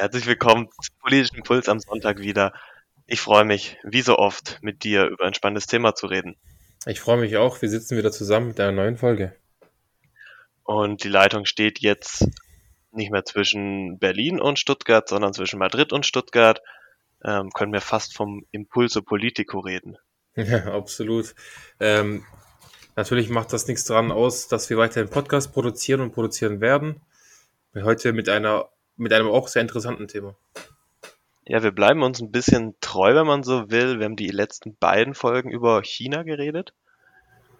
Herzlich willkommen zum politischen Puls am Sonntag wieder. Ich freue mich, wie so oft, mit dir über ein spannendes Thema zu reden. Ich freue mich auch. Wir sitzen wieder zusammen mit einer neuen Folge. Und die Leitung steht jetzt nicht mehr zwischen Berlin und Stuttgart, sondern zwischen Madrid und Stuttgart. Ähm, können wir fast vom Impulso Politico reden. Ja, absolut. Ähm, natürlich macht das nichts daran aus, dass wir weiterhin Podcast produzieren und produzieren werden. Heute mit einer mit einem auch sehr interessanten Thema. Ja, wir bleiben uns ein bisschen treu, wenn man so will. Wir haben die letzten beiden Folgen über China geredet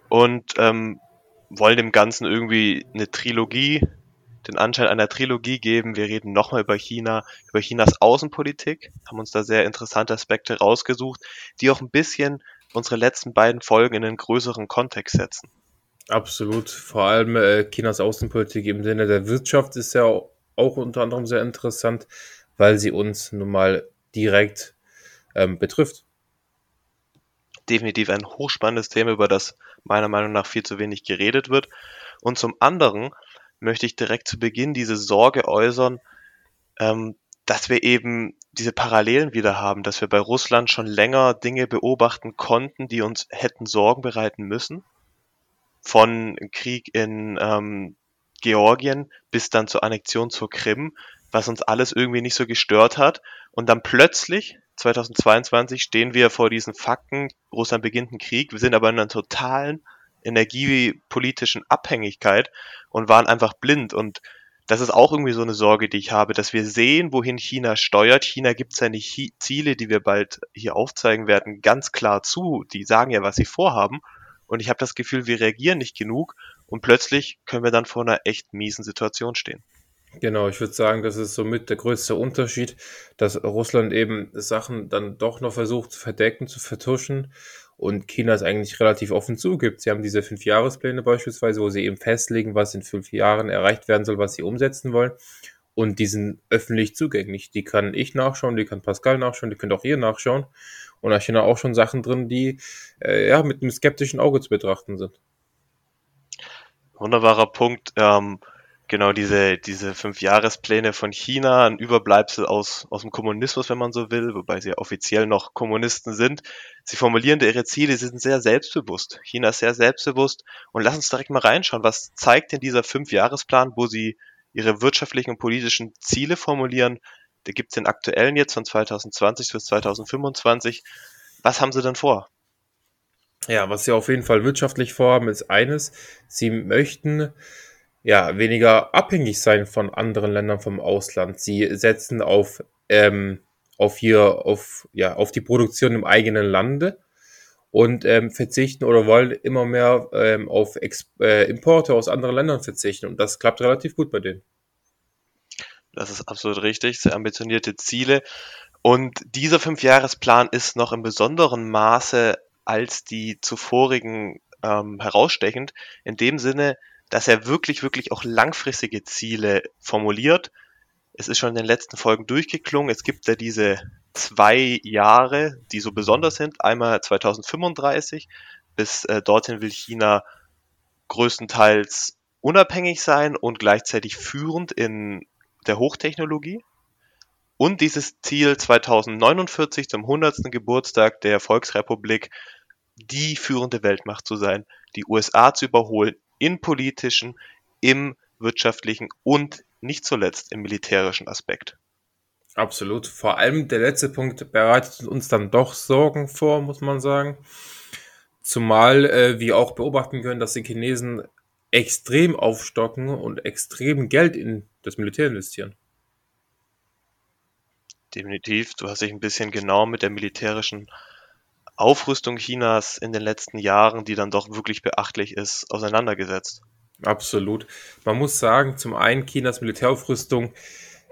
und ähm, wollen dem Ganzen irgendwie eine Trilogie, den Anschein einer Trilogie geben. Wir reden nochmal über China, über Chinas Außenpolitik, haben uns da sehr interessante Aspekte rausgesucht, die auch ein bisschen unsere letzten beiden Folgen in einen größeren Kontext setzen. Absolut. Vor allem äh, Chinas Außenpolitik im Sinne der Wirtschaft ist ja auch unter anderem sehr interessant, weil sie uns nun mal direkt ähm, betrifft. Definitiv ein hochspannendes Thema, über das meiner Meinung nach viel zu wenig geredet wird. Und zum anderen möchte ich direkt zu Beginn diese Sorge äußern, ähm, dass wir eben diese Parallelen wieder haben, dass wir bei Russland schon länger Dinge beobachten konnten, die uns hätten Sorgen bereiten müssen. Von Krieg in ähm, Georgien bis dann zur Annexion zur Krim, was uns alles irgendwie nicht so gestört hat. Und dann plötzlich, 2022, stehen wir vor diesen Fakten, Russland beginnt einen Krieg, wir sind aber in einer totalen energiepolitischen Abhängigkeit und waren einfach blind. Und das ist auch irgendwie so eine Sorge, die ich habe, dass wir sehen, wohin China steuert. China gibt seine Ziele, die wir bald hier aufzeigen werden, ganz klar zu. Die sagen ja, was sie vorhaben. Und ich habe das Gefühl, wir reagieren nicht genug und plötzlich können wir dann vor einer echt miesen Situation stehen. Genau, ich würde sagen, das ist somit der größte Unterschied, dass Russland eben Sachen dann doch noch versucht zu verdecken, zu vertuschen und China es eigentlich relativ offen zugibt. Sie haben diese Fünfjahrespläne beispielsweise, wo sie eben festlegen, was in fünf Jahren erreicht werden soll, was sie umsetzen wollen. Und die sind öffentlich zugänglich. Die kann ich nachschauen, die kann Pascal nachschauen, die könnt auch ihr nachschauen. Und da stehen auch schon Sachen drin, die äh, ja mit einem skeptischen Auge zu betrachten sind. Wunderbarer Punkt. Ähm, genau diese, diese Fünf-Jahrespläne von China, ein Überbleibsel aus, aus dem Kommunismus, wenn man so will, wobei sie ja offiziell noch Kommunisten sind. Sie formulieren da ihre Ziele, sie sind sehr selbstbewusst. China ist sehr selbstbewusst. Und lass uns direkt mal reinschauen, was zeigt denn dieser Fünf-Jahresplan, wo sie ihre wirtschaftlichen und politischen Ziele formulieren? Da gibt es den aktuellen jetzt von 2020 bis 2025. Was haben sie denn vor? Ja, was sie auf jeden Fall wirtschaftlich vorhaben, ist eines. Sie möchten ja weniger abhängig sein von anderen Ländern vom Ausland. Sie setzen auf, ähm, auf hier, auf, ja, auf die Produktion im eigenen Lande und ähm, verzichten oder wollen immer mehr ähm, auf Ex äh, Importe aus anderen Ländern verzichten. Und das klappt relativ gut bei denen. Das ist absolut richtig, sehr ambitionierte Ziele. Und dieser Fünfjahresplan ist noch in besonderem Maße als die zuvorigen ähm, herausstechend, in dem Sinne, dass er wirklich, wirklich auch langfristige Ziele formuliert. Es ist schon in den letzten Folgen durchgeklungen. Es gibt ja diese zwei Jahre, die so besonders sind. Einmal 2035. Bis äh, dorthin will China größtenteils unabhängig sein und gleichzeitig führend in der Hochtechnologie. Und dieses Ziel 2049 zum 100. Geburtstag der Volksrepublik, die führende Weltmacht zu sein, die USA zu überholen in politischen, im wirtschaftlichen und nicht zuletzt im militärischen Aspekt. Absolut. Vor allem der letzte Punkt bereitet uns dann doch Sorgen vor, muss man sagen. Zumal äh, wir auch beobachten können, dass die Chinesen extrem aufstocken und extrem Geld in das Militär investieren. Definitiv. Du hast dich ein bisschen genau mit der militärischen Aufrüstung Chinas in den letzten Jahren, die dann doch wirklich beachtlich ist, auseinandergesetzt. Absolut. Man muss sagen, zum einen Chinas Militäraufrüstung,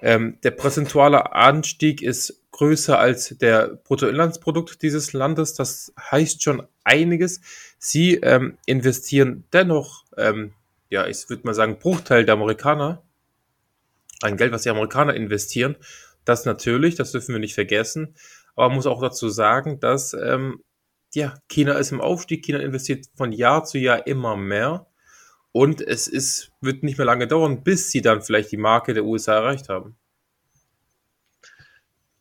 ähm, der prozentuale Anstieg ist größer als der Bruttoinlandsprodukt dieses Landes. Das heißt schon einiges. Sie ähm, investieren dennoch, ähm, ja, ich würde mal sagen, Bruchteil der Amerikaner, ein Geld, was die Amerikaner investieren. Das natürlich, das dürfen wir nicht vergessen. Aber man muss auch dazu sagen, dass ähm, ja, China ist im Aufstieg, China investiert von Jahr zu Jahr immer mehr. Und es ist, wird nicht mehr lange dauern, bis sie dann vielleicht die Marke der USA erreicht haben.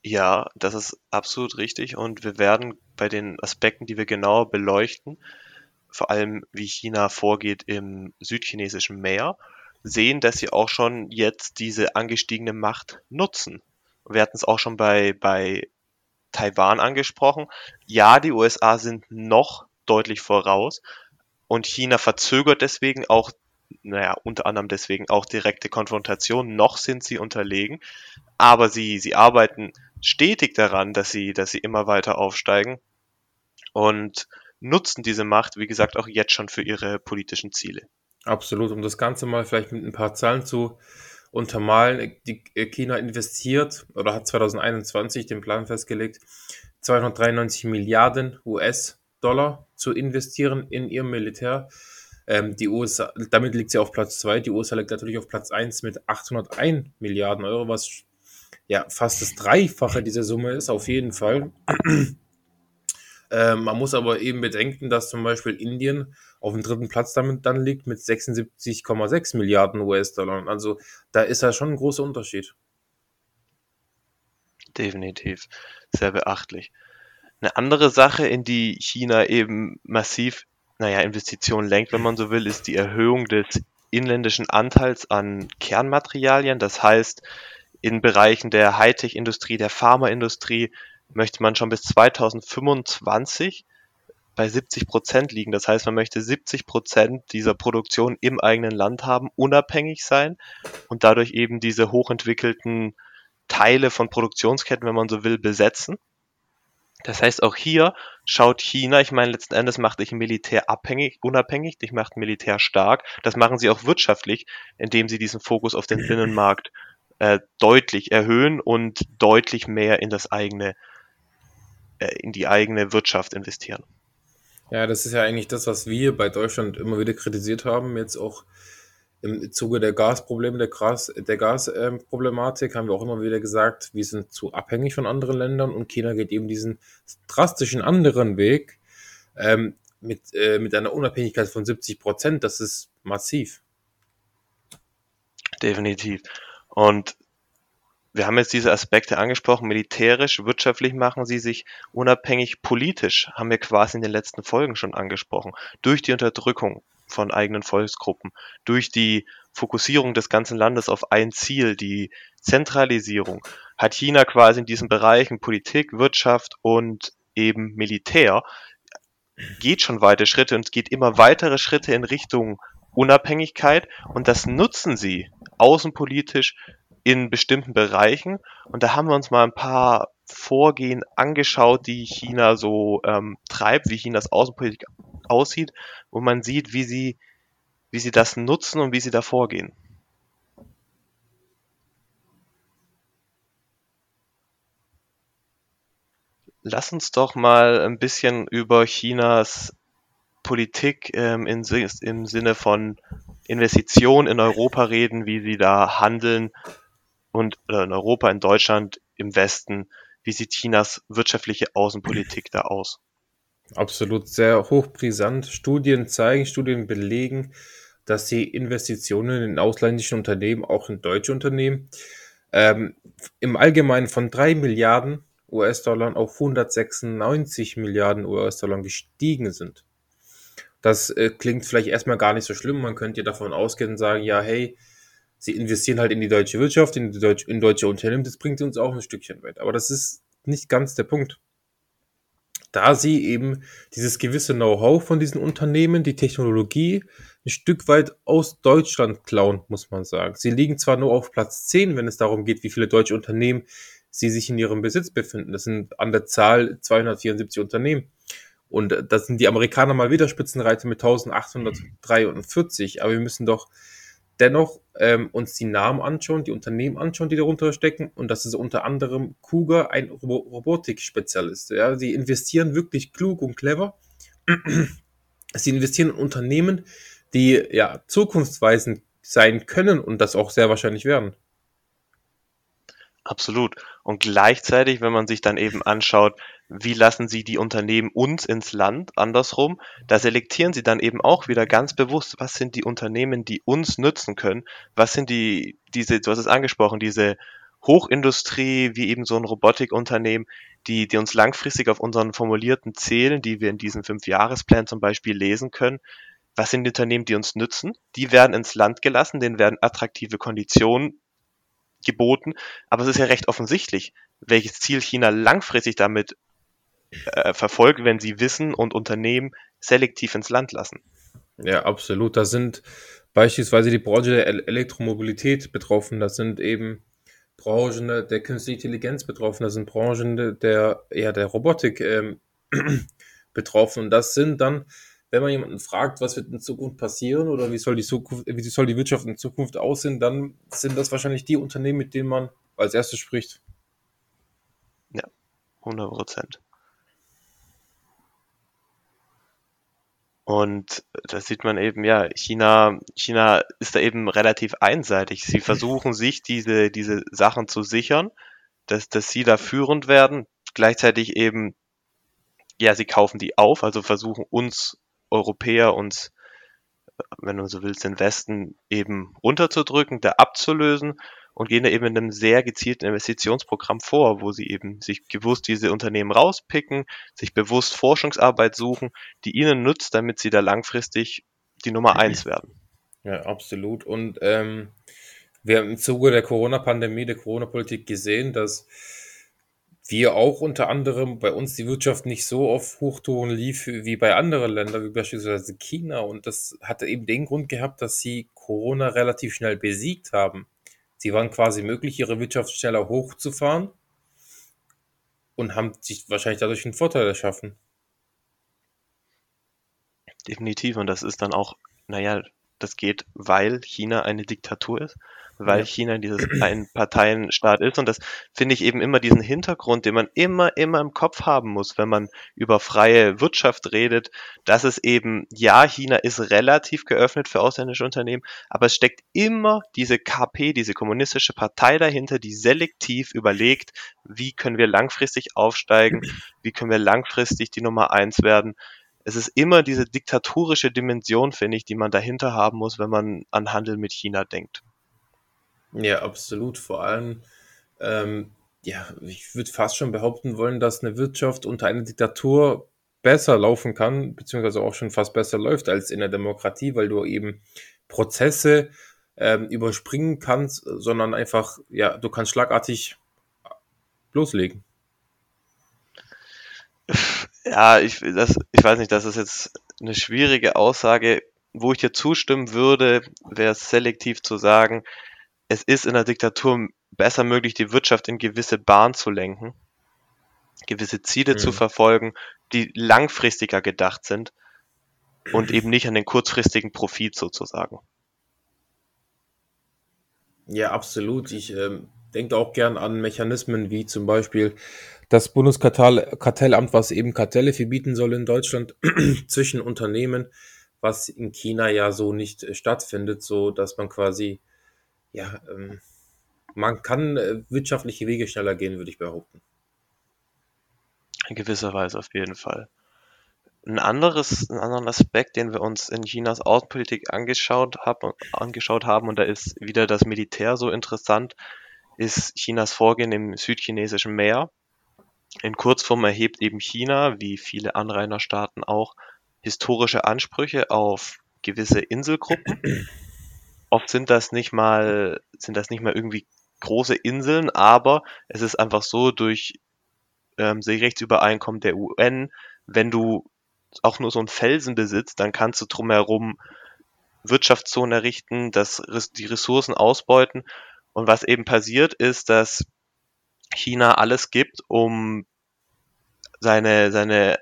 Ja, das ist absolut richtig und wir werden bei den Aspekten, die wir genauer beleuchten, vor allem wie China vorgeht im südchinesischen Meer, sehen, dass sie auch schon jetzt diese angestiegene Macht nutzen. Wir hatten es auch schon bei, bei Taiwan angesprochen. Ja, die USA sind noch deutlich voraus und China verzögert deswegen auch, naja, unter anderem deswegen auch direkte Konfrontation. Noch sind sie unterlegen, aber sie, sie arbeiten stetig daran, dass sie, dass sie immer weiter aufsteigen und nutzen diese Macht, wie gesagt, auch jetzt schon für ihre politischen Ziele. Absolut. Um das Ganze mal vielleicht mit ein paar Zahlen zu untermalen. Die äh, China investiert oder hat 2021 den Plan festgelegt, 293 Milliarden US-Dollar zu investieren in ihr Militär. Ähm, die USA, damit liegt sie auf Platz 2. Die USA liegt natürlich auf Platz 1 mit 801 Milliarden Euro, was ja fast das Dreifache dieser Summe ist, auf jeden Fall. Ähm, man muss aber eben bedenken, dass zum Beispiel Indien auf dem dritten Platz damit dann liegt mit 76,6 Milliarden US-Dollar. Also da ist ja schon ein großer Unterschied. Definitiv. Sehr beachtlich. Eine andere Sache, in die China eben massiv, naja, Investitionen lenkt, wenn man so will, ist die Erhöhung des inländischen Anteils an Kernmaterialien. Das heißt, in Bereichen der Hightech-Industrie, der Pharmaindustrie möchte man schon bis 2025 bei 70 Prozent liegen. Das heißt, man möchte 70 Prozent dieser Produktion im eigenen Land haben, unabhängig sein und dadurch eben diese hochentwickelten Teile von Produktionsketten, wenn man so will, besetzen. Das heißt, auch hier schaut China, ich meine, letzten Endes macht dich Militär abhängig, unabhängig, dich macht Militär stark. Das machen sie auch wirtschaftlich, indem sie diesen Fokus auf den Binnenmarkt äh, deutlich erhöhen und deutlich mehr in das eigene äh, in die eigene Wirtschaft investieren. Ja, das ist ja eigentlich das, was wir bei Deutschland immer wieder kritisiert haben. Jetzt auch im Zuge der Gasprobleme, der, Gas, der Gasproblematik haben wir auch immer wieder gesagt, wir sind zu abhängig von anderen Ländern und China geht eben diesen drastischen anderen Weg ähm, mit, äh, mit einer Unabhängigkeit von 70 Prozent. Das ist massiv. Definitiv. Und wir haben jetzt diese Aspekte angesprochen, militärisch, wirtschaftlich machen sie sich unabhängig, politisch haben wir quasi in den letzten Folgen schon angesprochen, durch die Unterdrückung von eigenen Volksgruppen, durch die Fokussierung des ganzen Landes auf ein Ziel, die Zentralisierung, hat China quasi in diesen Bereichen Politik, Wirtschaft und eben Militär geht schon weite Schritte und geht immer weitere Schritte in Richtung Unabhängigkeit. Und das nutzen sie außenpolitisch in bestimmten Bereichen. Und da haben wir uns mal ein paar Vorgehen angeschaut, die China so ähm, treibt, wie Chinas Außenpolitik aussieht, wo man sieht, wie sie, wie sie das nutzen und wie sie da vorgehen. Lass uns doch mal ein bisschen über Chinas Politik ähm, in, im Sinne von Investitionen in Europa reden, wie sie da handeln und äh, in Europa, in Deutschland, im Westen, wie sieht Chinas wirtschaftliche Außenpolitik da aus? Absolut sehr hochbrisant. Studien zeigen, Studien belegen, dass die Investitionen in ausländischen Unternehmen, auch in deutsche Unternehmen, ähm, im Allgemeinen von 3 Milliarden US-Dollar auf 196 Milliarden US-Dollar gestiegen sind. Das äh, klingt vielleicht erstmal gar nicht so schlimm. Man könnte ja davon ausgehen und sagen, ja, hey, sie investieren halt in die deutsche Wirtschaft, in, die Deutsch, in deutsche Unternehmen, das bringt uns auch ein Stückchen weit. Aber das ist nicht ganz der Punkt. Da sie eben dieses gewisse Know-how von diesen Unternehmen, die Technologie, ein Stück weit aus Deutschland klauen, muss man sagen. Sie liegen zwar nur auf Platz 10, wenn es darum geht, wie viele deutsche Unternehmen sie sich in ihrem Besitz befinden. Das sind an der Zahl 274 Unternehmen. Und da sind die Amerikaner mal wieder Spitzenreiter mit 1843. Aber wir müssen doch dennoch ähm, uns die Namen anschauen, die Unternehmen anschauen, die darunter stecken. Und das ist unter anderem Kuga, ein Robo Robotik-Spezialist. Ja, sie investieren wirklich klug und clever. sie investieren in Unternehmen, die ja zukunftsweisend sein können und das auch sehr wahrscheinlich werden. Absolut. Und gleichzeitig, wenn man sich dann eben anschaut, wie lassen sie die Unternehmen uns ins Land, andersrum, da selektieren sie dann eben auch wieder ganz bewusst, was sind die Unternehmen, die uns nützen können, was sind die, diese, du hast es angesprochen, diese Hochindustrie wie eben so ein Robotikunternehmen, die, die uns langfristig auf unseren formulierten Zielen, die wir in diesem Fünfjahresplan zum Beispiel lesen können, was sind die Unternehmen, die uns nützen? Die werden ins Land gelassen, denen werden attraktive Konditionen geboten, aber es ist ja recht offensichtlich, welches Ziel China langfristig damit äh, verfolgt, wenn sie Wissen und Unternehmen selektiv ins Land lassen. Ja, absolut. Da sind beispielsweise die Branche der Elektromobilität betroffen. Das sind eben Branchen der künstlichen Intelligenz betroffen. Das sind Branchen der, ja, der Robotik ähm, betroffen. Und das sind dann, wenn man jemanden fragt, was wird in Zukunft passieren oder wie soll die Zukunft, wie soll die Wirtschaft in Zukunft aussehen, dann sind das wahrscheinlich die Unternehmen, mit denen man als erstes spricht. Ja, 100 Prozent. Und da sieht man eben, ja, China, China ist da eben relativ einseitig. Sie versuchen sich diese, diese Sachen zu sichern, dass, dass sie da führend werden. Gleichzeitig eben, ja, sie kaufen die auf, also versuchen uns Europäer, uns, wenn du so willst, den Westen eben runterzudrücken, da abzulösen und gehen da eben in einem sehr gezielten Investitionsprogramm vor, wo sie eben sich bewusst diese Unternehmen rauspicken, sich bewusst Forschungsarbeit suchen, die ihnen nützt, damit sie da langfristig die Nummer eins werden. Ja, absolut. Und ähm, wir haben im Zuge der Corona-Pandemie, der Corona-Politik gesehen, dass wir auch unter anderem bei uns die Wirtschaft nicht so auf Hochtouren lief wie bei anderen Ländern, wie beispielsweise China. Und das hatte eben den Grund gehabt, dass sie Corona relativ schnell besiegt haben. Sie waren quasi möglich, ihre Wirtschaft schneller hochzufahren und haben sich wahrscheinlich dadurch einen Vorteil erschaffen. Definitiv. Und das ist dann auch, naja, das geht, weil China eine Diktatur ist weil ja. China dieses Ein-Parteien-Staat ist. Und das finde ich eben immer diesen Hintergrund, den man immer, immer im Kopf haben muss, wenn man über freie Wirtschaft redet, dass es eben, ja, China ist relativ geöffnet für ausländische Unternehmen, aber es steckt immer diese KP, diese kommunistische Partei dahinter, die selektiv überlegt, wie können wir langfristig aufsteigen, wie können wir langfristig die Nummer eins werden es ist immer diese diktatorische Dimension, finde ich, die man dahinter haben muss, wenn man an Handel mit China denkt. Ja, absolut. Vor allem, ähm, ja, ich würde fast schon behaupten wollen, dass eine Wirtschaft unter einer Diktatur besser laufen kann, beziehungsweise auch schon fast besser läuft als in der Demokratie, weil du eben Prozesse ähm, überspringen kannst, sondern einfach, ja, du kannst schlagartig loslegen. Ja, ich, das, ich weiß nicht, das ist jetzt eine schwierige Aussage. Wo ich dir zustimmen würde, wäre es selektiv zu sagen, es ist in der Diktatur besser möglich, die Wirtschaft in gewisse Bahnen zu lenken, gewisse Ziele mhm. zu verfolgen, die langfristiger gedacht sind und eben nicht an den kurzfristigen Profit sozusagen. Ja, absolut. Ich ähm, denke auch gern an Mechanismen wie zum Beispiel das Bundeskartellamt, was eben Kartelle verbieten soll in Deutschland zwischen Unternehmen, was in China ja so nicht äh, stattfindet, so dass man quasi ja, ähm, man kann äh, wirtschaftliche Wege schneller gehen, würde ich behaupten. In gewisser Weise auf jeden Fall. Ein anderes, ein anderen Aspekt, den wir uns in Chinas Außenpolitik angeschaut, hab, angeschaut haben, und da ist wieder das Militär so interessant, ist Chinas Vorgehen im südchinesischen Meer. In Kurzform erhebt eben China, wie viele Anrainerstaaten auch, historische Ansprüche auf gewisse Inselgruppen oft sind das nicht mal, sind das nicht mal irgendwie große Inseln, aber es ist einfach so durch ähm, Seerechtsübereinkommen der UN, wenn du auch nur so einen Felsen besitzt, dann kannst du drumherum Wirtschaftszonen errichten, das, die Ressourcen ausbeuten. Und was eben passiert ist, dass China alles gibt, um seine, seine,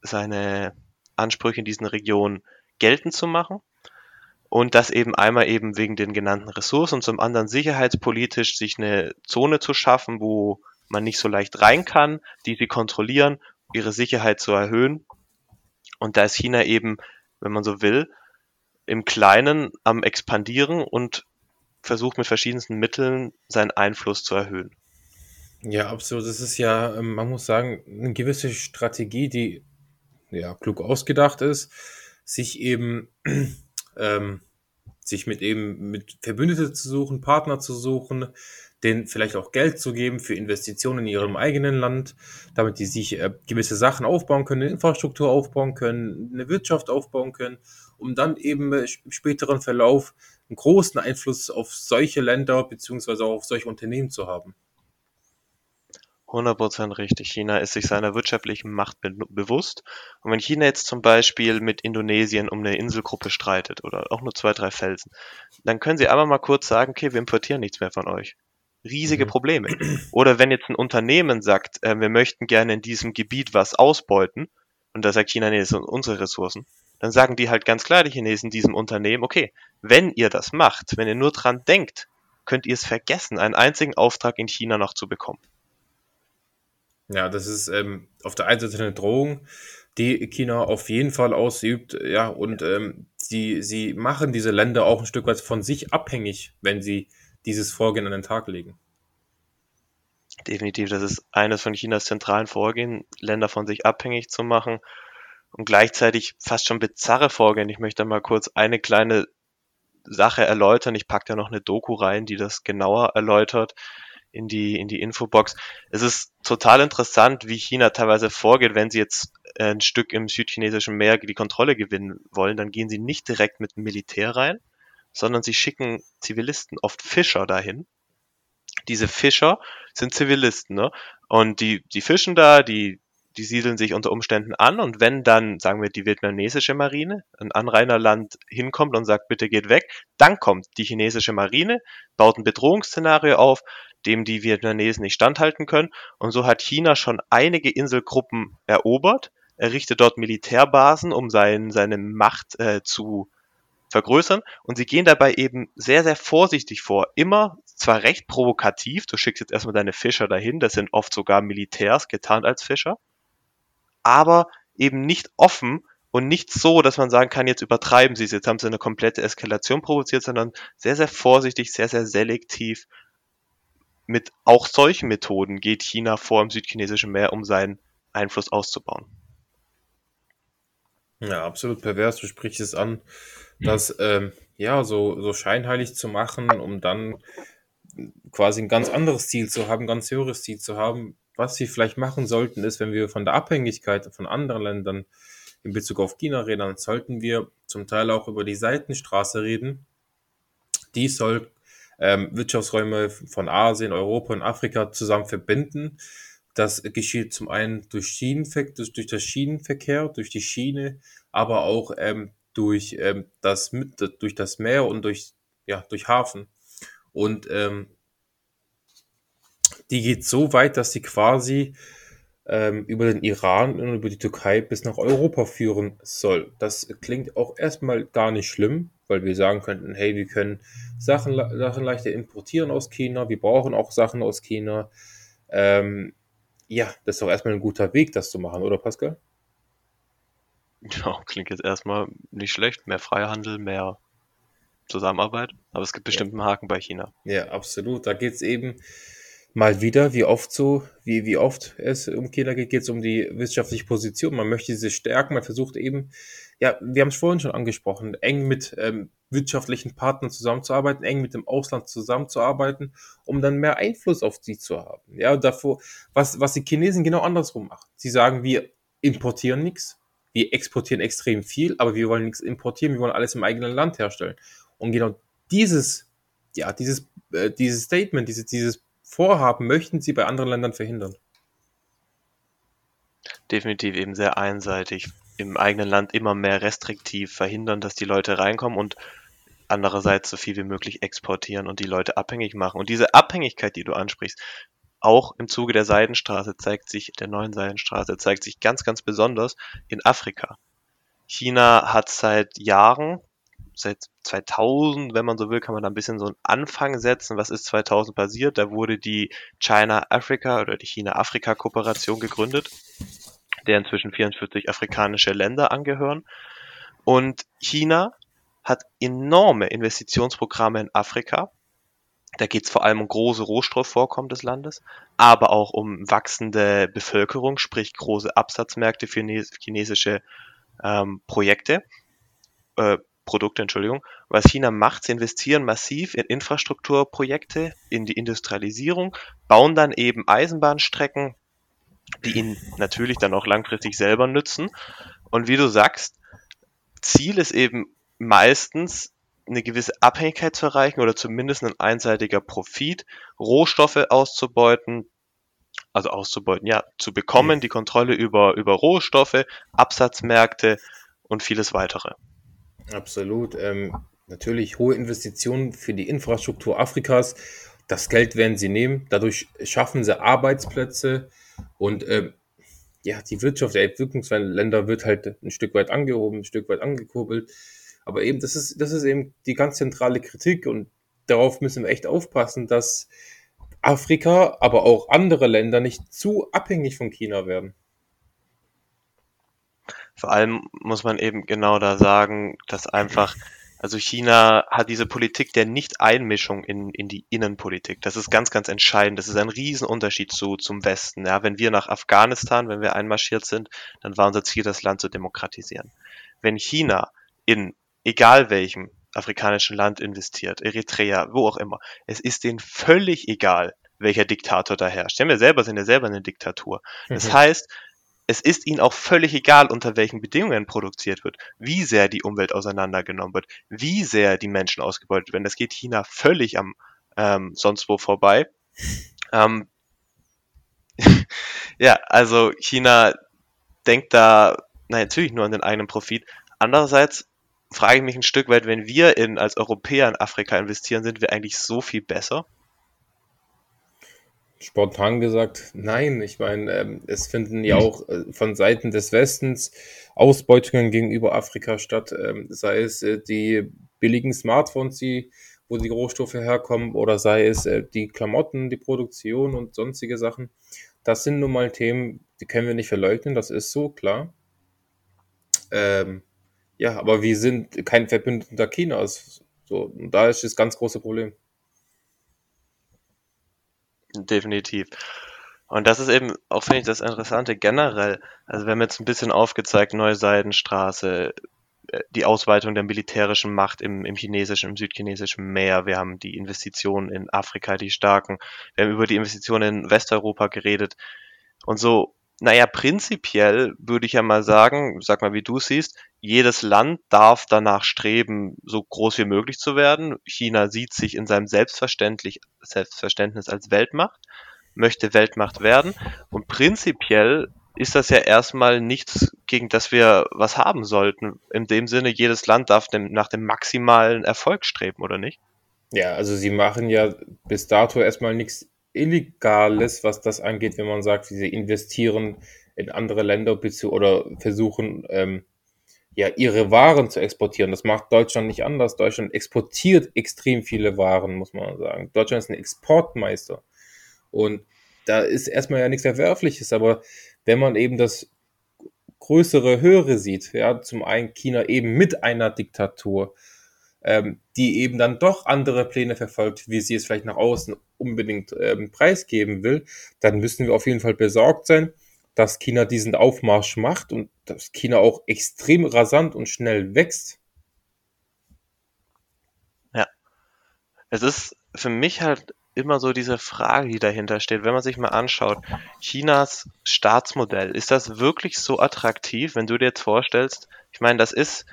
seine Ansprüche in diesen Regionen geltend zu machen und das eben einmal eben wegen den genannten Ressourcen und zum anderen sicherheitspolitisch sich eine Zone zu schaffen, wo man nicht so leicht rein kann, die sie kontrollieren, ihre Sicherheit zu erhöhen. Und da ist China eben, wenn man so will, im Kleinen am expandieren und versucht mit verschiedensten Mitteln seinen Einfluss zu erhöhen. Ja, absolut. Das ist ja, ähm, man muss sagen, eine gewisse Strategie, die ja klug ausgedacht ist, sich eben ähm, sich mit eben mit Verbündete zu suchen, Partner zu suchen, denen vielleicht auch Geld zu geben für Investitionen in ihrem eigenen Land, damit die sich äh, gewisse Sachen aufbauen können, eine Infrastruktur aufbauen können, eine Wirtschaft aufbauen können, um dann eben äh, im späteren Verlauf einen großen Einfluss auf solche Länder beziehungsweise auch auf solche Unternehmen zu haben. 100% richtig. China ist sich seiner wirtschaftlichen Macht be bewusst. Und wenn China jetzt zum Beispiel mit Indonesien um eine Inselgruppe streitet oder auch nur zwei, drei Felsen, dann können sie einmal mal kurz sagen, okay, wir importieren nichts mehr von euch. Riesige mhm. Probleme. Oder wenn jetzt ein Unternehmen sagt, äh, wir möchten gerne in diesem Gebiet was ausbeuten, und da sagt China, nee, das sind unsere Ressourcen, dann sagen die halt ganz klar, die Chinesen, diesem Unternehmen, okay, wenn ihr das macht, wenn ihr nur dran denkt, könnt ihr es vergessen, einen einzigen Auftrag in China noch zu bekommen. Ja, das ist ähm, auf der einen Seite eine Drohung, die China auf jeden Fall ausübt, ja, und ähm, sie, sie machen diese Länder auch ein Stück weit von sich abhängig, wenn sie dieses Vorgehen an den Tag legen. Definitiv, das ist eines von Chinas zentralen Vorgehen, Länder von sich abhängig zu machen und gleichzeitig fast schon bizarre Vorgehen. Ich möchte mal kurz eine kleine Sache erläutern. Ich packe da noch eine Doku rein, die das genauer erläutert in die, in die Infobox. Es ist total interessant, wie China teilweise vorgeht, wenn sie jetzt ein Stück im südchinesischen Meer die Kontrolle gewinnen wollen, dann gehen sie nicht direkt mit dem Militär rein, sondern sie schicken Zivilisten, oft Fischer dahin. Diese Fischer sind Zivilisten, ne? Und die, die fischen da, die, die siedeln sich unter Umständen an und wenn dann, sagen wir, die vietnamesische Marine, ein Anrainerland hinkommt und sagt, bitte geht weg, dann kommt die chinesische Marine, baut ein Bedrohungsszenario auf, dem die Vietnamesen nicht standhalten können. Und so hat China schon einige Inselgruppen erobert, errichtet dort Militärbasen, um sein, seine Macht äh, zu vergrößern. Und sie gehen dabei eben sehr, sehr vorsichtig vor. Immer zwar recht provokativ, du schickst jetzt erstmal deine Fischer dahin, das sind oft sogar Militärs getarnt als Fischer, aber eben nicht offen und nicht so, dass man sagen kann, jetzt übertreiben sie es, jetzt haben sie eine komplette Eskalation provoziert, sondern sehr, sehr vorsichtig, sehr, sehr selektiv mit auch solchen Methoden geht China vor im südchinesischen Meer, um seinen Einfluss auszubauen. Ja, absolut pervers. Du sprichst es an, das ähm, ja so, so scheinheilig zu machen, um dann quasi ein ganz anderes Ziel zu haben, ein ganz höheres Ziel zu haben. Was sie vielleicht machen sollten, ist, wenn wir von der Abhängigkeit von anderen Ländern in Bezug auf China reden, dann sollten wir zum Teil auch über die Seitenstraße reden. Die soll ähm, Wirtschaftsräume von Asien, Europa und Afrika zusammen verbinden. Das geschieht zum einen durch, Schienenver durch, durch das Schienenverkehr, durch die Schiene, aber auch ähm, durch, ähm, das, durch das Meer und durch, ja, durch Hafen. Und ähm, die geht so weit, dass sie quasi ähm, über den Iran und über die Türkei bis nach Europa führen soll. Das klingt auch erstmal gar nicht schlimm, weil wir sagen könnten, hey, wir können Sachen, Sachen leichter importieren aus China, wir brauchen auch Sachen aus China. Ähm, ja, das ist doch erstmal ein guter Weg, das zu machen, oder Pascal? Ja, klingt jetzt erstmal nicht schlecht. Mehr Freihandel, mehr Zusammenarbeit. Aber es gibt bestimmt ja. einen Haken bei China. Ja, absolut. Da geht es eben mal wieder, wie oft so, wie, wie oft es um China geht, geht es um die wirtschaftliche Position. Man möchte sie stärken, man versucht eben, ja, wir haben es vorhin schon angesprochen, eng mit ähm, wirtschaftlichen Partnern zusammenzuarbeiten, eng mit dem Ausland zusammenzuarbeiten, um dann mehr Einfluss auf sie zu haben. Ja, davor, was, was die Chinesen genau andersrum machen. Sie sagen, wir importieren nichts, wir exportieren extrem viel, aber wir wollen nichts importieren, wir wollen alles im eigenen Land herstellen. Und genau dieses, ja, dieses, äh, dieses Statement, dieses, dieses Vorhaben möchten sie bei anderen Ländern verhindern. Definitiv eben sehr einseitig. Im eigenen Land immer mehr restriktiv verhindern, dass die Leute reinkommen und andererseits so viel wie möglich exportieren und die Leute abhängig machen. Und diese Abhängigkeit, die du ansprichst, auch im Zuge der Seidenstraße zeigt sich, der neuen Seidenstraße zeigt sich ganz, ganz besonders in Afrika. China hat seit Jahren seit 2000, wenn man so will, kann man da ein bisschen so einen Anfang setzen. Was ist 2000 passiert? Da wurde die China-Africa oder die China-Afrika-Kooperation gegründet, der inzwischen 44 afrikanische Länder angehören. Und China hat enorme Investitionsprogramme in Afrika. Da geht es vor allem um große Rohstoffvorkommen des Landes, aber auch um wachsende Bevölkerung, sprich große Absatzmärkte für chinesische ähm, Projekte. Äh, Produkte, Entschuldigung. Was China macht, sie investieren massiv in Infrastrukturprojekte, in die Industrialisierung, bauen dann eben Eisenbahnstrecken, die ihnen natürlich dann auch langfristig selber nützen. Und wie du sagst, Ziel ist eben meistens eine gewisse Abhängigkeit zu erreichen oder zumindest ein einseitiger Profit, Rohstoffe auszubeuten, also auszubeuten, ja, zu bekommen, die Kontrolle über, über Rohstoffe, Absatzmärkte und vieles weitere. Absolut. Ähm, natürlich hohe Investitionen für die Infrastruktur Afrikas. Das Geld werden sie nehmen. Dadurch schaffen sie Arbeitsplätze und ähm, ja, die Wirtschaft der Entwicklungsländer wird halt ein Stück weit angehoben, ein Stück weit angekurbelt. Aber eben, das ist, das ist eben die ganz zentrale Kritik und darauf müssen wir echt aufpassen, dass Afrika, aber auch andere Länder nicht zu abhängig von China werden. Vor allem muss man eben genau da sagen, dass einfach, also China hat diese Politik der Nicht-Einmischung in, in die Innenpolitik. Das ist ganz, ganz entscheidend. Das ist ein Riesenunterschied zu, zum Westen. Ja, wenn wir nach Afghanistan, wenn wir einmarschiert sind, dann war unser Ziel, das Land zu demokratisieren. Wenn China in egal welchem afrikanischen Land investiert, Eritrea, wo auch immer. Es ist denen völlig egal, welcher Diktator da herrscht. Ja selber, sind ja selber eine Diktatur. Das mhm. heißt, es ist ihnen auch völlig egal, unter welchen Bedingungen produziert wird, wie sehr die Umwelt auseinandergenommen wird, wie sehr die Menschen ausgebeutet werden. Das geht China völlig am ähm, sonst wo vorbei. Ähm, ja, also China denkt da na, natürlich nur an den eigenen Profit. Andererseits frage ich mich ein Stück weit, wenn wir in, als Europäer in Afrika investieren, sind wir eigentlich so viel besser? Spontan gesagt, nein. Ich meine, ähm, es finden ja auch äh, von Seiten des Westens Ausbeutungen gegenüber Afrika statt, ähm, sei es äh, die billigen Smartphones, die, wo die Rohstoffe herkommen, oder sei es äh, die Klamotten, die Produktion und sonstige Sachen. Das sind nun mal Themen, die können wir nicht verleugnen, das ist so klar. Ähm, ja, aber wir sind kein Verbündeter Chinas. So, und da ist das ganz große Problem. Definitiv. Und das ist eben auch, finde ich, das Interessante generell. Also wir haben jetzt ein bisschen aufgezeigt, Neue Seidenstraße, äh, die Ausweitung der militärischen Macht im, im chinesischen, im südchinesischen Meer. Wir haben die Investitionen in Afrika, die starken. Wir haben über die Investitionen in Westeuropa geredet. Und so naja, prinzipiell würde ich ja mal sagen, sag mal, wie du siehst, jedes Land darf danach streben, so groß wie möglich zu werden. China sieht sich in seinem Selbstverständlich, Selbstverständnis als Weltmacht, möchte Weltmacht werden. Und prinzipiell ist das ja erstmal nichts, gegen das wir was haben sollten. In dem Sinne, jedes Land darf dem, nach dem maximalen Erfolg streben, oder nicht? Ja, also sie machen ja bis dato erstmal nichts Illegales, was das angeht, wenn man sagt, sie investieren in andere Länder oder versuchen, ähm, ja, ihre Waren zu exportieren. Das macht Deutschland nicht anders. Deutschland exportiert extrem viele Waren, muss man sagen. Deutschland ist ein Exportmeister. Und da ist erstmal ja nichts Verwerfliches, aber wenn man eben das größere, höhere sieht, ja, zum einen China eben mit einer Diktatur, ähm, die eben dann doch andere Pläne verfolgt, wie sie es vielleicht nach außen unbedingt ähm, preisgeben will, dann müssen wir auf jeden Fall besorgt sein, dass China diesen Aufmarsch macht und dass China auch extrem rasant und schnell wächst. Ja. Es ist für mich halt immer so diese Frage, die dahinter steht, wenn man sich mal anschaut, Chinas Staatsmodell, ist das wirklich so attraktiv, wenn du dir jetzt vorstellst, ich meine, das ist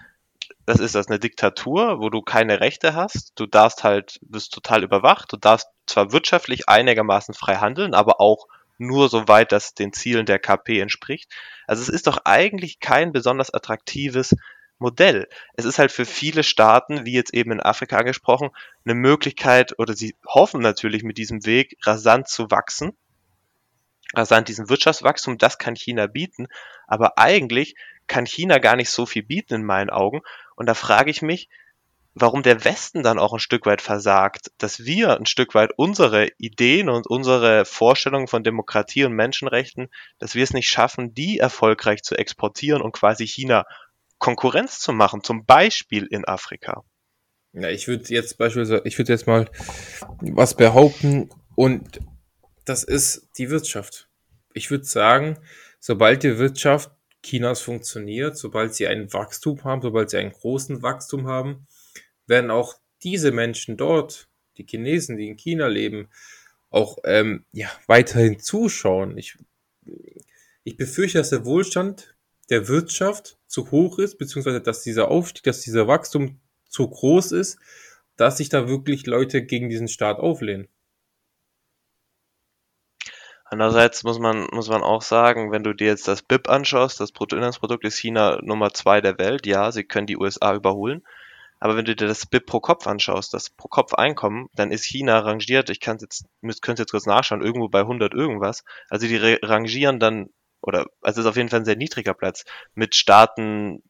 das ist das, eine Diktatur, wo du keine Rechte hast. Du darfst halt, bist total überwacht. Du darfst zwar wirtschaftlich einigermaßen frei handeln, aber auch nur soweit das den Zielen der KP entspricht. Also es ist doch eigentlich kein besonders attraktives Modell. Es ist halt für viele Staaten, wie jetzt eben in Afrika angesprochen, eine Möglichkeit oder sie hoffen natürlich mit diesem Weg rasant zu wachsen. Rasant diesen Wirtschaftswachstum, das kann China bieten. Aber eigentlich kann China gar nicht so viel bieten in meinen Augen. Und da frage ich mich, warum der Westen dann auch ein Stück weit versagt, dass wir ein Stück weit unsere Ideen und unsere Vorstellungen von Demokratie und Menschenrechten, dass wir es nicht schaffen, die erfolgreich zu exportieren und quasi China Konkurrenz zu machen, zum Beispiel in Afrika. Ja, ich würde jetzt beispielsweise, ich würde jetzt mal was behaupten und das ist die Wirtschaft. Ich würde sagen, sobald die Wirtschaft Chinas funktioniert, sobald sie ein Wachstum haben, sobald sie einen großen Wachstum haben, werden auch diese Menschen dort, die Chinesen, die in China leben, auch ähm, ja, weiterhin zuschauen. Ich, ich befürchte, dass der Wohlstand der Wirtschaft zu hoch ist, beziehungsweise dass dieser Aufstieg, dass dieser Wachstum zu groß ist, dass sich da wirklich Leute gegen diesen Staat auflehnen. Andererseits muss man, muss man auch sagen, wenn du dir jetzt das BIP anschaust, das Bruttoinlandsprodukt ist China Nummer zwei der Welt. Ja, sie können die USA überholen. Aber wenn du dir das BIP pro Kopf anschaust, das pro Kopf Einkommen, dann ist China rangiert, ich kann jetzt, könnte jetzt kurz nachschauen, irgendwo bei 100 irgendwas. Also die rangieren dann, oder, also ist auf jeden Fall ein sehr niedriger Platz mit Staaten,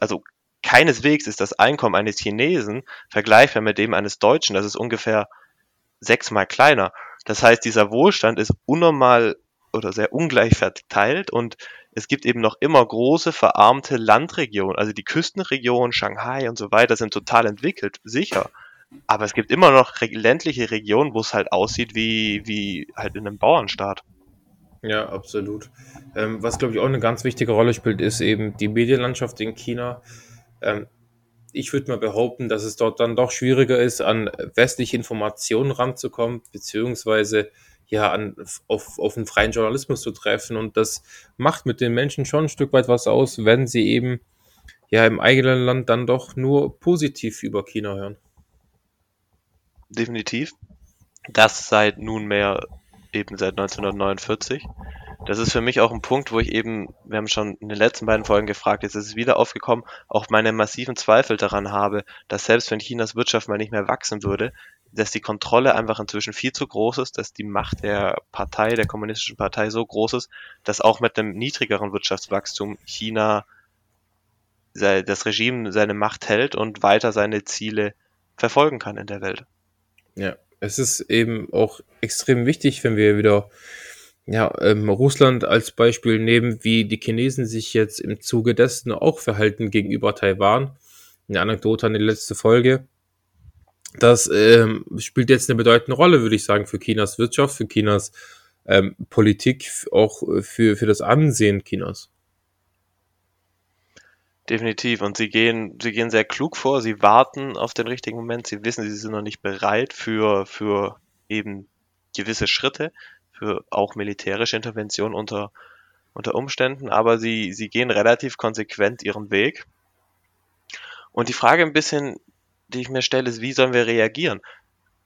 also keineswegs ist das Einkommen eines Chinesen vergleichbar mit dem eines Deutschen. Das ist ungefähr sechsmal kleiner. Das heißt, dieser Wohlstand ist unnormal oder sehr ungleich verteilt und es gibt eben noch immer große verarmte Landregionen. Also die Küstenregionen, Shanghai und so weiter sind total entwickelt, sicher. Aber es gibt immer noch ländliche Regionen, wo es halt aussieht wie, wie halt in einem Bauernstaat. Ja, absolut. Ähm, was, glaube ich, auch eine ganz wichtige Rolle spielt, ist eben die Medienlandschaft in China. Ähm, ich würde mal behaupten, dass es dort dann doch schwieriger ist, an westliche Informationen ranzukommen, beziehungsweise ja an, auf, auf einen freien Journalismus zu treffen. Und das macht mit den Menschen schon ein Stück weit was aus, wenn sie eben ja im eigenen Land dann doch nur positiv über China hören. Definitiv. Das seit nunmehr eben seit 1949. Das ist für mich auch ein Punkt, wo ich eben, wir haben schon in den letzten beiden Folgen gefragt, jetzt ist es wieder aufgekommen, auch meine massiven Zweifel daran habe, dass selbst wenn Chinas Wirtschaft mal nicht mehr wachsen würde, dass die Kontrolle einfach inzwischen viel zu groß ist, dass die Macht der Partei, der kommunistischen Partei so groß ist, dass auch mit einem niedrigeren Wirtschaftswachstum China das Regime seine Macht hält und weiter seine Ziele verfolgen kann in der Welt. Ja, es ist eben auch extrem wichtig, wenn wir wieder ja, ähm, Russland als Beispiel nehmen, wie die Chinesen sich jetzt im Zuge dessen auch verhalten gegenüber Taiwan. Eine Anekdote an die letzte Folge. Das ähm, spielt jetzt eine bedeutende Rolle, würde ich sagen, für Chinas Wirtschaft, für Chinas ähm, Politik, auch für, für das Ansehen Chinas. Definitiv. Und sie gehen, sie gehen sehr klug vor, sie warten auf den richtigen Moment, sie wissen, sie sind noch nicht bereit für, für eben gewisse Schritte, für auch militärische Intervention unter, unter Umständen, aber sie, sie gehen relativ konsequent ihren Weg. Und die Frage ein bisschen, die ich mir stelle, ist, wie sollen wir reagieren?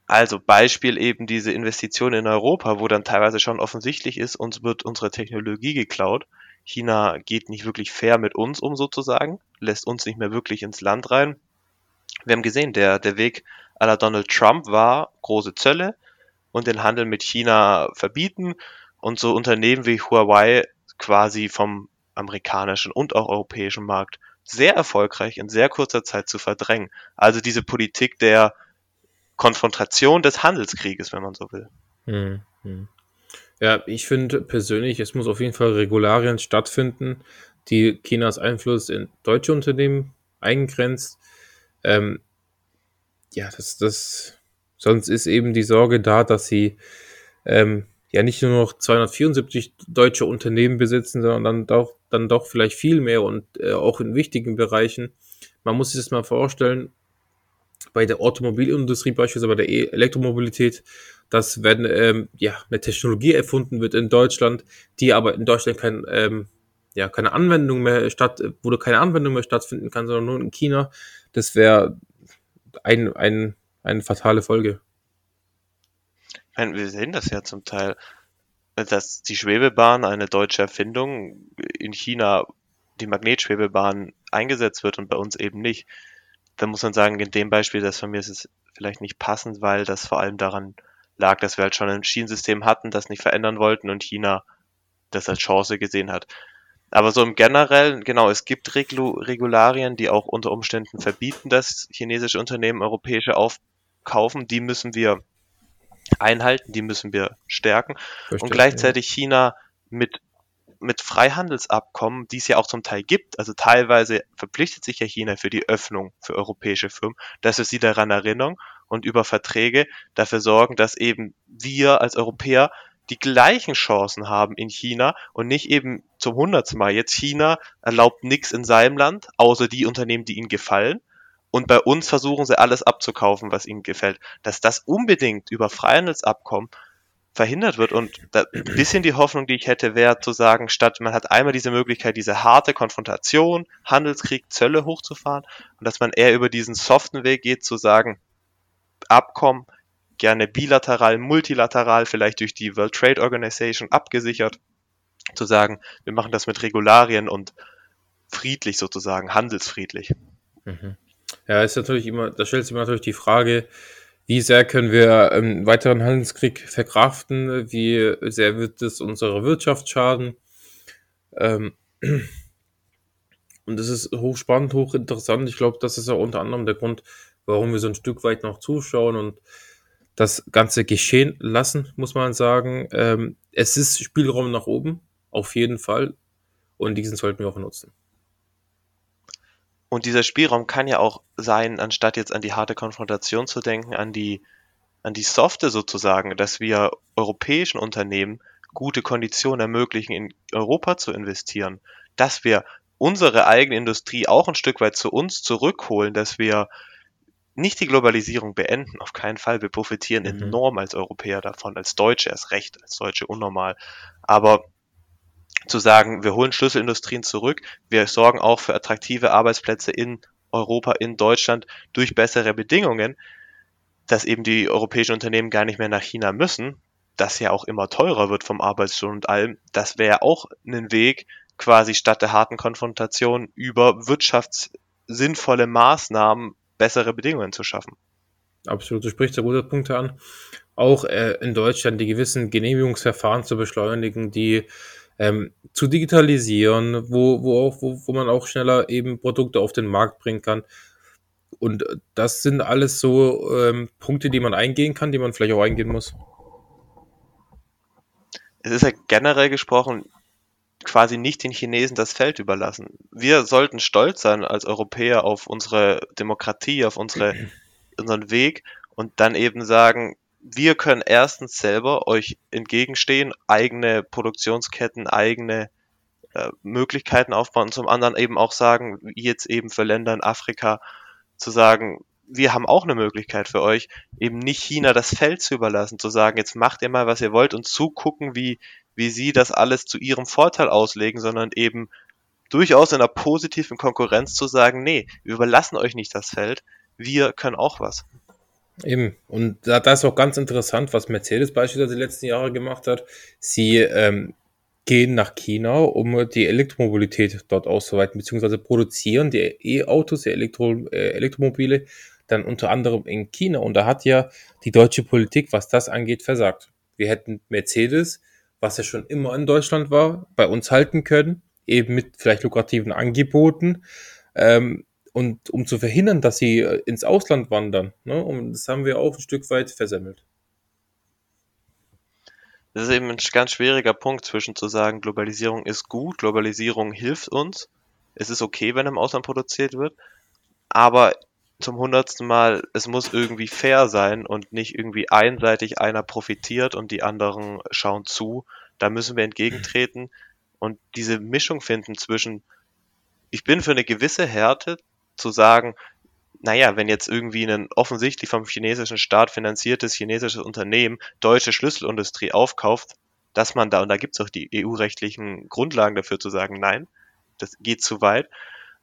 Also Beispiel eben diese Investition in Europa, wo dann teilweise schon offensichtlich ist, uns wird unsere Technologie geklaut. China geht nicht wirklich fair mit uns um sozusagen, lässt uns nicht mehr wirklich ins Land rein. Wir haben gesehen, der, der Weg aller Donald Trump war große Zölle und den Handel mit China verbieten und so Unternehmen wie Huawei quasi vom amerikanischen und auch europäischen Markt sehr erfolgreich in sehr kurzer Zeit zu verdrängen. Also diese Politik der Konfrontation des Handelskrieges, wenn man so will. Hm, hm. Ja, ich finde persönlich, es muss auf jeden Fall Regularien stattfinden, die Chinas Einfluss in deutsche Unternehmen eingrenzt. Ähm, ja, das, das, sonst ist eben die Sorge da, dass sie ähm, ja nicht nur noch 274 deutsche Unternehmen besitzen, sondern dann doch, dann doch vielleicht viel mehr und äh, auch in wichtigen Bereichen. Man muss sich das mal vorstellen, bei der Automobilindustrie, beispielsweise bei der e Elektromobilität, dass wenn ähm, ja, eine Technologie erfunden wird in Deutschland, die aber in Deutschland kein, ähm, ja, keine Anwendung mehr statt, wo keine Anwendung mehr stattfinden kann, sondern nur in China, das wäre ein, ein, eine fatale Folge meine, wir sehen das ja zum Teil, dass die Schwebebahn, eine deutsche Erfindung, in China die Magnetschwebebahn eingesetzt wird und bei uns eben nicht. Da muss man sagen, in dem Beispiel, das von mir ist es vielleicht nicht passend, weil das vor allem daran lag, dass wir halt schon ein Schienensystem hatten, das nicht verändern wollten und China das als Chance gesehen hat. Aber so im Generellen, genau, es gibt Regularien, die auch unter Umständen verbieten, dass chinesische Unternehmen europäische aufkaufen. Die müssen wir einhalten, die müssen wir stärken. Verstehe, und gleichzeitig ja. China mit, mit Freihandelsabkommen, die es ja auch zum Teil gibt, also teilweise verpflichtet sich ja China für die Öffnung für europäische Firmen, dass wir sie daran erinnern und über Verträge dafür sorgen, dass eben wir als Europäer die gleichen Chancen haben in China und nicht eben zum hundertsten Mal. Jetzt China erlaubt nichts in seinem Land, außer die Unternehmen, die ihnen gefallen. Und bei uns versuchen sie alles abzukaufen, was ihnen gefällt. Dass das unbedingt über Freihandelsabkommen verhindert wird. Und da, ein bisschen die Hoffnung, die ich hätte, wäre zu sagen, statt man hat einmal diese Möglichkeit, diese harte Konfrontation, Handelskrieg, Zölle hochzufahren, und dass man eher über diesen soften Weg geht, zu sagen, Abkommen, gerne bilateral, multilateral, vielleicht durch die World Trade Organization abgesichert, zu sagen, wir machen das mit Regularien und friedlich sozusagen, handelsfriedlich. Mhm. Ja, ist natürlich immer, da stellt sich natürlich die Frage, wie sehr können wir einen weiteren Handelskrieg verkraften? Wie sehr wird es unserer Wirtschaft schaden? Ähm, und das ist hochspannend, hochinteressant. Ich glaube, das ist auch unter anderem der Grund, warum wir so ein Stück weit noch zuschauen und das Ganze geschehen lassen, muss man sagen. Ähm, es ist Spielraum nach oben, auf jeden Fall. Und diesen sollten wir auch nutzen. Und dieser Spielraum kann ja auch sein, anstatt jetzt an die harte Konfrontation zu denken, an die, an die softe sozusagen, dass wir europäischen Unternehmen gute Konditionen ermöglichen, in Europa zu investieren, dass wir unsere eigene Industrie auch ein Stück weit zu uns zurückholen, dass wir nicht die Globalisierung beenden, auf keinen Fall. Wir profitieren mhm. enorm als Europäer davon, als Deutsche erst recht, als Deutsche unnormal. Aber zu sagen, wir holen Schlüsselindustrien zurück, wir sorgen auch für attraktive Arbeitsplätze in Europa, in Deutschland durch bessere Bedingungen, dass eben die europäischen Unternehmen gar nicht mehr nach China müssen, das ja auch immer teurer wird vom Arbeitslohn und allem, das wäre auch ein Weg, quasi statt der harten Konfrontation über wirtschaftssinnvolle Maßnahmen bessere Bedingungen zu schaffen. Absolut, du sprichst ja gute Punkte an. Auch äh, in Deutschland die gewissen Genehmigungsverfahren zu beschleunigen, die ähm, zu digitalisieren, wo, wo, auch, wo, wo man auch schneller eben Produkte auf den Markt bringen kann. Und das sind alles so ähm, Punkte, die man eingehen kann, die man vielleicht auch eingehen muss. Es ist ja generell gesprochen quasi nicht den Chinesen das Feld überlassen. Wir sollten stolz sein als Europäer auf unsere Demokratie, auf unsere, unseren Weg und dann eben sagen, wir können erstens selber euch entgegenstehen, eigene Produktionsketten, eigene äh, Möglichkeiten aufbauen und zum anderen eben auch sagen, jetzt eben für Länder in Afrika, zu sagen, wir haben auch eine Möglichkeit für euch, eben nicht China das Feld zu überlassen, zu sagen, jetzt macht ihr mal, was ihr wollt und zugucken, wie, wie sie das alles zu ihrem Vorteil auslegen, sondern eben durchaus in einer positiven Konkurrenz zu sagen, nee, wir überlassen euch nicht das Feld, wir können auch was. Eben. Und da, da ist auch ganz interessant, was Mercedes beispielsweise die letzten Jahre gemacht hat. Sie ähm, gehen nach China, um die Elektromobilität dort auszuweiten, beziehungsweise produzieren die E-Autos, die Elektro, äh, Elektromobile, dann unter anderem in China. Und da hat ja die deutsche Politik, was das angeht, versagt. Wir hätten Mercedes, was ja schon immer in Deutschland war, bei uns halten können, eben mit vielleicht lukrativen Angeboten. Ähm, und um zu verhindern, dass sie äh, ins Ausland wandern. Ne? Und das haben wir auch ein Stück weit versemmelt. Das ist eben ein ganz schwieriger Punkt zwischen zu sagen, Globalisierung ist gut, Globalisierung hilft uns. Es ist okay, wenn im Ausland produziert wird. Aber zum hundertsten Mal, es muss irgendwie fair sein und nicht irgendwie einseitig einer profitiert und die anderen schauen zu. Da müssen wir entgegentreten und diese Mischung finden zwischen, ich bin für eine gewisse Härte zu sagen, naja, wenn jetzt irgendwie ein offensichtlich vom chinesischen Staat finanziertes chinesisches Unternehmen deutsche Schlüsselindustrie aufkauft, dass man da, und da gibt es auch die EU-rechtlichen Grundlagen dafür zu sagen, nein, das geht zu weit.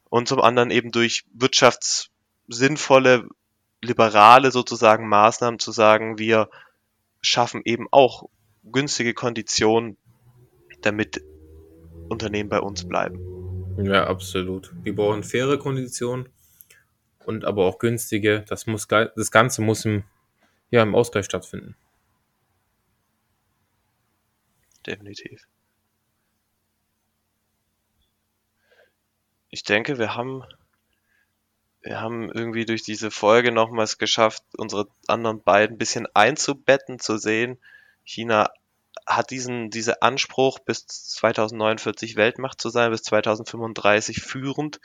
Und zum anderen eben durch wirtschaftssinnvolle, liberale sozusagen Maßnahmen zu sagen, wir schaffen eben auch günstige Konditionen, damit Unternehmen bei uns bleiben. Ja, absolut. Wir brauchen faire Konditionen und aber auch günstige. Das, muss, das Ganze muss im, ja, im Ausgleich stattfinden. Definitiv. Ich denke, wir haben, wir haben irgendwie durch diese Folge nochmals geschafft, unsere anderen beiden ein bisschen einzubetten, zu sehen. China hat diesen, diese Anspruch, bis 2049 Weltmacht zu sein, bis 2035 führend,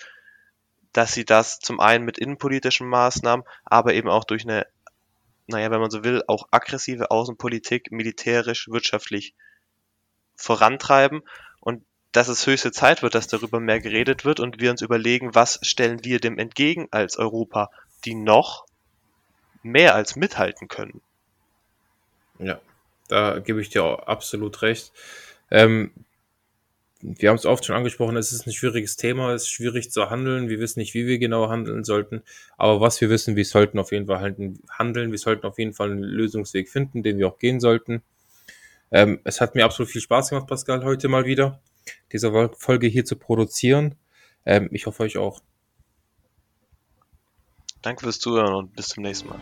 dass sie das zum einen mit innenpolitischen Maßnahmen, aber eben auch durch eine naja, wenn man so will, auch aggressive Außenpolitik militärisch, wirtschaftlich vorantreiben und dass es höchste Zeit wird, dass darüber mehr geredet wird und wir uns überlegen, was stellen wir dem entgegen als Europa, die noch mehr als mithalten können. Ja, da gebe ich dir absolut recht. Ähm, wir haben es oft schon angesprochen, es ist ein schwieriges Thema, es ist schwierig zu handeln. Wir wissen nicht, wie wir genau handeln sollten. Aber was wir wissen, wir sollten auf jeden Fall handeln. Wir sollten auf jeden Fall einen Lösungsweg finden, den wir auch gehen sollten. Ähm, es hat mir absolut viel Spaß gemacht, Pascal, heute mal wieder, diese Folge hier zu produzieren. Ähm, ich hoffe euch auch. Danke fürs Zuhören und bis zum nächsten Mal.